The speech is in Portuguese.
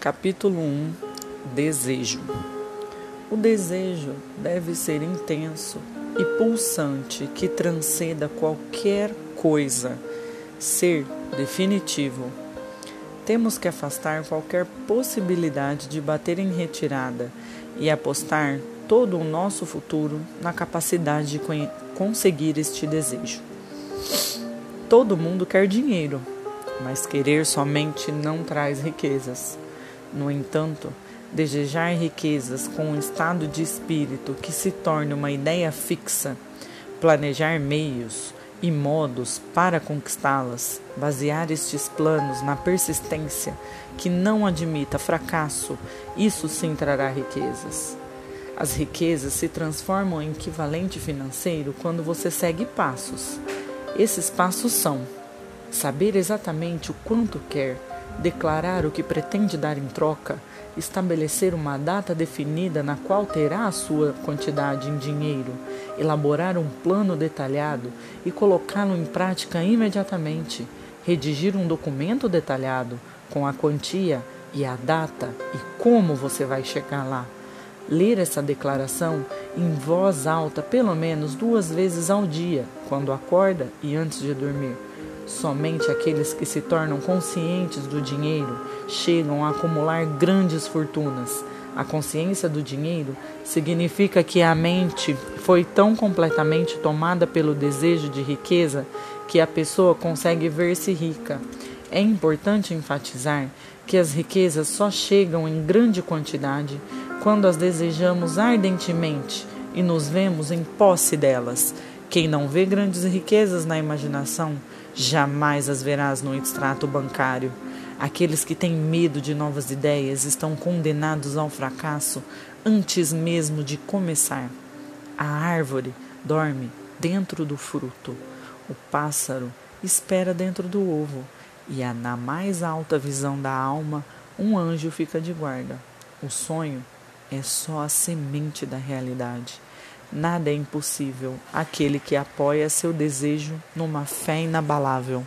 Capítulo 1 Desejo O desejo deve ser intenso e pulsante que transcenda qualquer coisa, ser definitivo. Temos que afastar qualquer possibilidade de bater em retirada e apostar todo o nosso futuro na capacidade de conseguir este desejo. Todo mundo quer dinheiro, mas querer somente não traz riquezas. No entanto, desejar riquezas com um estado de espírito que se torne uma ideia fixa, planejar meios e modos para conquistá-las, basear estes planos na persistência que não admita fracasso, isso sim trará riquezas. As riquezas se transformam em equivalente financeiro quando você segue passos. Esses passos são saber exatamente o quanto quer declarar o que pretende dar em troca, estabelecer uma data definida na qual terá a sua quantidade em dinheiro, elaborar um plano detalhado e colocá-lo em prática imediatamente, redigir um documento detalhado com a quantia e a data e como você vai chegar lá. Ler essa declaração em voz alta pelo menos duas vezes ao dia, quando acorda e antes de dormir Somente aqueles que se tornam conscientes do dinheiro chegam a acumular grandes fortunas. A consciência do dinheiro significa que a mente foi tão completamente tomada pelo desejo de riqueza que a pessoa consegue ver-se rica. É importante enfatizar que as riquezas só chegam em grande quantidade quando as desejamos ardentemente e nos vemos em posse delas. Quem não vê grandes riquezas na imaginação Jamais as verás no extrato bancário. Aqueles que têm medo de novas ideias estão condenados ao fracasso antes mesmo de começar. A árvore dorme dentro do fruto. O pássaro espera dentro do ovo. E na mais alta visão da alma, um anjo fica de guarda. O sonho é só a semente da realidade. Nada é impossível aquele que apoia seu desejo numa fé inabalável.